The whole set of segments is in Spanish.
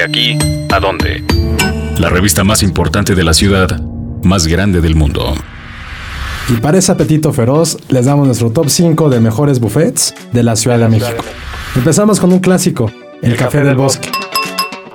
De aquí a dónde. La revista más importante de la ciudad, más grande del mundo. Y para ese apetito feroz, les damos nuestro top 5 de mejores buffets de la Ciudad de México. Empezamos con un clásico, el, Café, del Bosque.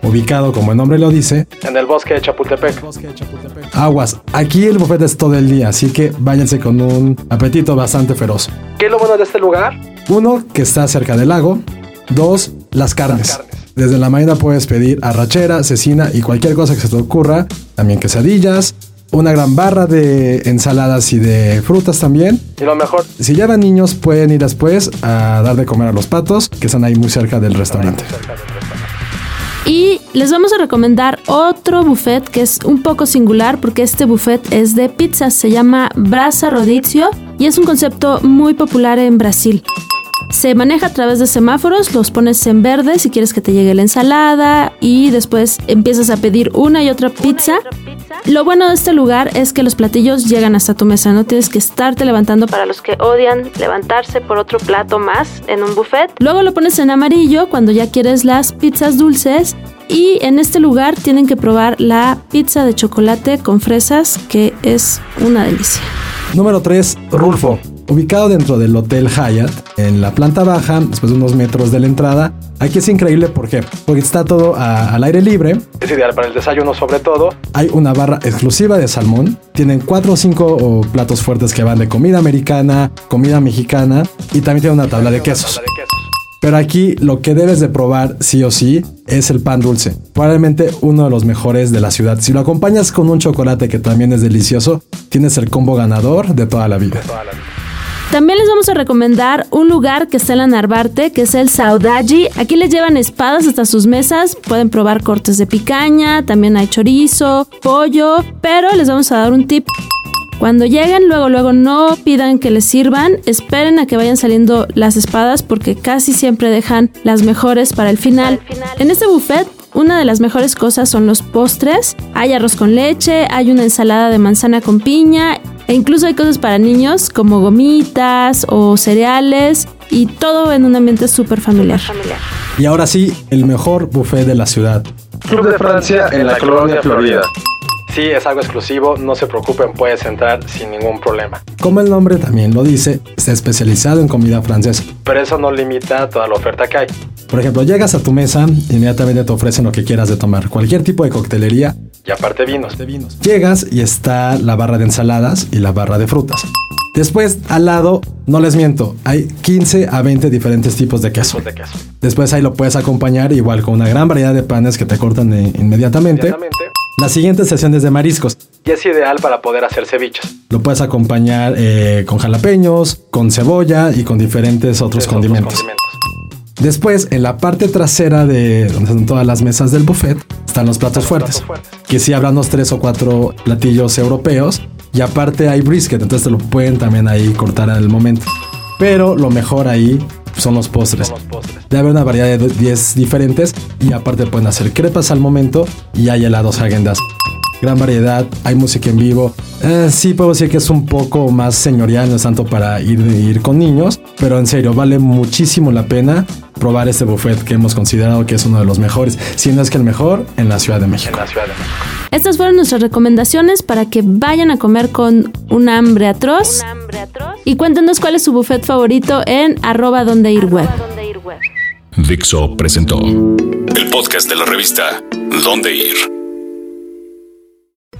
Ubicado, como el nombre lo dice, En el bosque de Chapultepec. aguas. Aquí el buffet es todo el día, así que váyanse con un apetito bastante feroz. ¿Qué es lo bueno de este lugar? Uno, que está cerca del lago. Dos, las carnes. carnes. Desde la mañana puedes pedir arrachera, cecina y cualquier cosa que se te ocurra. También quesadillas. Una gran barra de ensaladas y de frutas también. Y lo mejor, Si llevan niños, pueden ir después a dar de comer a los patos, que están ahí muy cerca del restaurante. Y les vamos a recomendar otro buffet que es un poco singular porque este buffet es de pizzas, se llama Brasa Rodizio y es un concepto muy popular en Brasil. Se maneja a través de semáforos, los pones en verde si quieres que te llegue la ensalada y después empiezas a pedir una y otra pizza. Lo bueno de este lugar es que los platillos llegan hasta tu mesa, no tienes que estarte levantando para los que odian levantarse por otro plato más en un buffet. Luego lo pones en amarillo cuando ya quieres las pizzas dulces y en este lugar tienen que probar la pizza de chocolate con fresas que es una delicia. Número 3, Rulfo. Ubicado dentro del Hotel Hyatt, en la planta baja, después de unos metros de la entrada. Aquí es increíble, ¿por qué? Porque está todo a- al aire libre. es ideal para el desayuno sobre todo. Hay una barra exclusiva de salmón. Tienen cuatro o cinco platos fuertes que van de comida americana, comida mexicana y también tiene una tabla de quesos. De. Pero aquí lo que debes de probar sí o sí es el pan dulce. Probablemente uno de los mejores de la ciudad. Si lo acompañas con un chocolate que también es delicioso, tienes el combo ganador de toda la vida. Toda la vida. También les vamos a recomendar un lugar que está en la Narvarte, que es el Saudagi. Aquí les llevan espadas hasta sus mesas, pueden probar cortes de picaña, también hay chorizo, pollo, pero les vamos a dar un tip. Cuando lleguen, luego, luego no pidan que les sirvan, esperen a que vayan saliendo las espadas porque casi siempre dejan las mejores para el final. En este buffet, una de las mejores cosas son los postres. Hay arroz con leche, hay una ensalada de manzana con piña e incluso hay cosas para niños como gomitas o cereales y todo en un ambiente súper familiar. Y ahora sí, el mejor buffet de la ciudad. Club de Francia en la colonia Florida. Sí, es algo exclusivo, no se preocupen, puedes entrar sin ningún problema. Como el nombre también lo dice, está especializado en comida francesa. Pero eso no limita toda la oferta que hay. Por ejemplo, llegas a tu mesa, inmediatamente te ofrecen lo que quieras de tomar, cualquier tipo de coctelería. Y aparte vinos. Llegas y está la barra de ensaladas y la barra de frutas. Después, al lado, no les miento, hay 15 a 20 diferentes tipos de queso. de queso. Después ahí lo puedes acompañar igual con una gran variedad de panes que te cortan eh, inmediatamente. Inmediatamente. La siguiente sesión es de mariscos. Y es ideal para poder hacer ceviches. Lo puedes acompañar eh, con jalapeños, con cebolla y con diferentes otros condimentos. Después, en la parte trasera de donde están todas las mesas del buffet, están los platos Los fuertes. platos fuertes. Que sí habrán unos tres o cuatro platillos europeos. Y aparte hay brisket, entonces te lo pueden también ahí cortar al momento. Pero lo mejor ahí son los postres. Son los postres. Debe haber una variedad de 10 diferentes y aparte pueden hacer crepas al momento y hay helados Häagen-Dazs. Gran variedad, hay música en vivo. Eh, sí puedo decir que es un poco más señorial, no es tanto para ir, ir con niños, pero en serio, vale muchísimo la pena probar este buffet que hemos considerado que es uno de los mejores, si no es que el mejor en la Ciudad de México. la Ciudad de México. Estas fueron nuestras recomendaciones para que vayan a comer con un hambre atroz. Y cuéntenos cuál es su buffet favorito en arroba donde ir web. Dixo presentó el podcast de la revista Dónde Ir.